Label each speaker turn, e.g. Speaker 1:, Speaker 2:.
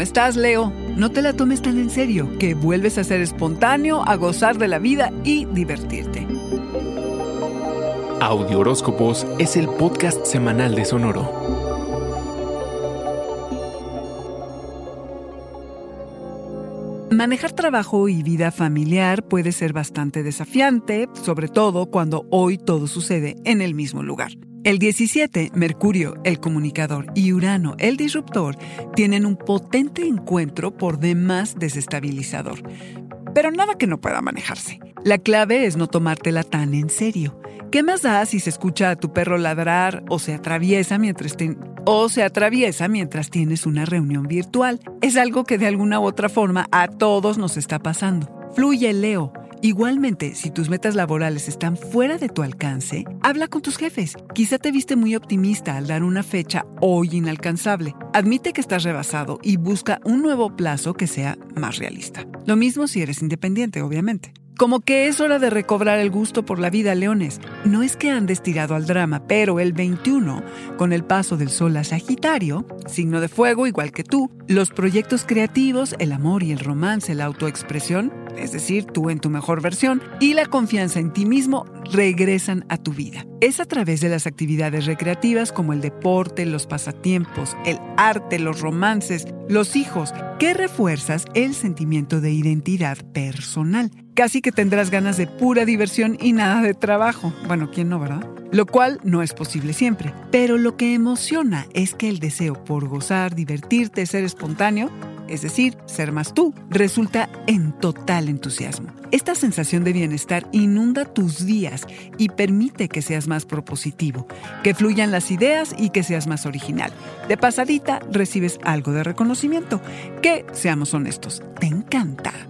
Speaker 1: ¿Cómo estás, Leo? No te la tomes tan en serio, que vuelves a ser espontáneo, a gozar de la vida y divertirte.
Speaker 2: Audio Horóscopos es el podcast semanal de Sonoro.
Speaker 1: Manejar trabajo y vida familiar puede ser bastante desafiante, sobre todo cuando hoy todo sucede en el mismo lugar. El 17, Mercurio, el comunicador, y Urano, el disruptor, tienen un potente encuentro por demás desestabilizador. Pero nada que no pueda manejarse. La clave es no tomártela tan en serio. ¿Qué más da si se escucha a tu perro ladrar o se atraviesa mientras o se atraviesa mientras tienes una reunión virtual? Es algo que de alguna u otra forma a todos nos está pasando. Fluye, Leo. Igualmente, si tus metas laborales están fuera de tu alcance, habla con tus jefes. Quizá te viste muy optimista al dar una fecha hoy inalcanzable. Admite que estás rebasado y busca un nuevo plazo que sea más realista. Lo mismo si eres independiente, obviamente. Como que es hora de recobrar el gusto por la vida, leones. No es que andes tirado al drama, pero el 21, con el paso del sol a Sagitario, signo de fuego igual que tú, los proyectos creativos, el amor y el romance, la autoexpresión, es decir, tú en tu mejor versión, y la confianza en ti mismo regresan a tu vida. Es a través de las actividades recreativas como el deporte, los pasatiempos, el arte, los romances, los hijos, que refuerzas el sentimiento de identidad personal. Casi que tendrás ganas de pura diversión y nada de trabajo. Bueno, ¿quién no, verdad? Lo cual no es posible siempre. Pero lo que emociona es que el deseo por gozar, divertirte, ser espontáneo, es decir, ser más tú, resulta en total entusiasmo. Esta sensación de bienestar inunda tus días y permite que seas más propositivo, que fluyan las ideas y que seas más original. De pasadita recibes algo de reconocimiento, que, seamos honestos, te encanta.